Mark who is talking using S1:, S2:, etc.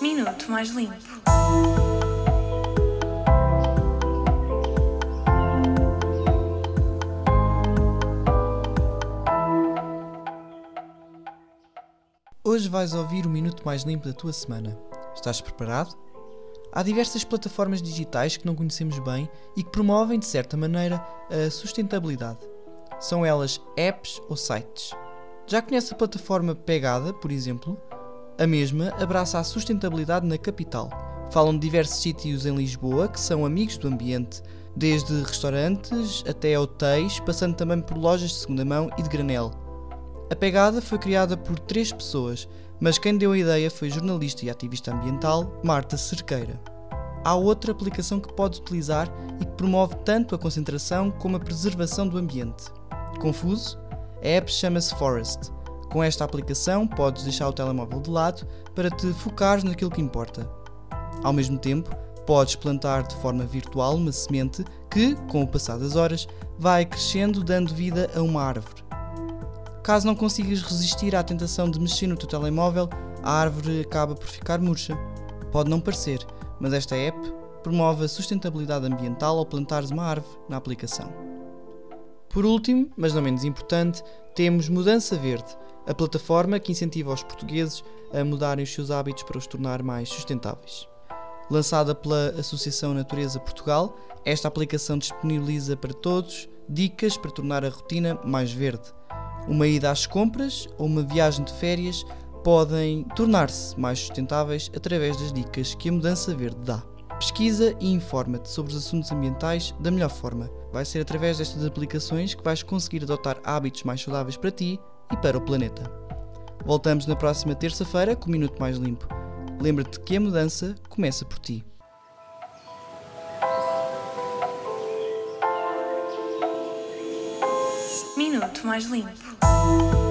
S1: Minuto Mais Limpo.
S2: Hoje vais ouvir o minuto mais limpo da tua semana. Estás preparado? Há diversas plataformas digitais que não conhecemos bem e que promovem, de certa maneira, a sustentabilidade. São elas apps ou sites. Já conhece a plataforma Pegada, por exemplo? A mesma abraça a sustentabilidade na capital. Falam de diversos sítios em Lisboa que são amigos do ambiente, desde restaurantes até hotéis, passando também por lojas de segunda mão e de granel. A Pegada foi criada por três pessoas, mas quem deu a ideia foi jornalista e ativista ambiental Marta Cerqueira. Há outra aplicação que podes utilizar e que promove tanto a concentração como a preservação do ambiente. Confuso? A app chama-se Forest com esta aplicação, podes deixar o telemóvel de lado para te focares naquilo que importa. Ao mesmo tempo, podes plantar de forma virtual uma semente que, com o passar das horas, vai crescendo dando vida a uma árvore. Caso não consigas resistir à tentação de mexer no teu telemóvel, a árvore acaba por ficar murcha. Pode não parecer, mas esta app promove a sustentabilidade ambiental ao plantares uma árvore na aplicação. Por último, mas não menos importante, temos Mudança Verde, a plataforma que incentiva os portugueses a mudarem os seus hábitos para os tornar mais sustentáveis. Lançada pela Associação Natureza Portugal, esta aplicação disponibiliza para todos dicas para tornar a rotina mais verde. Uma ida às compras ou uma viagem de férias podem tornar-se mais sustentáveis através das dicas que a mudança verde dá. Pesquisa e informa-te sobre os assuntos ambientais da melhor forma. Vai ser através destas aplicações que vais conseguir adotar hábitos mais saudáveis para ti e para o planeta. Voltamos na próxima terça-feira com o Minuto Mais Limpo. Lembra-te que a mudança começa por ti.
S1: Minuto Mais Limpo.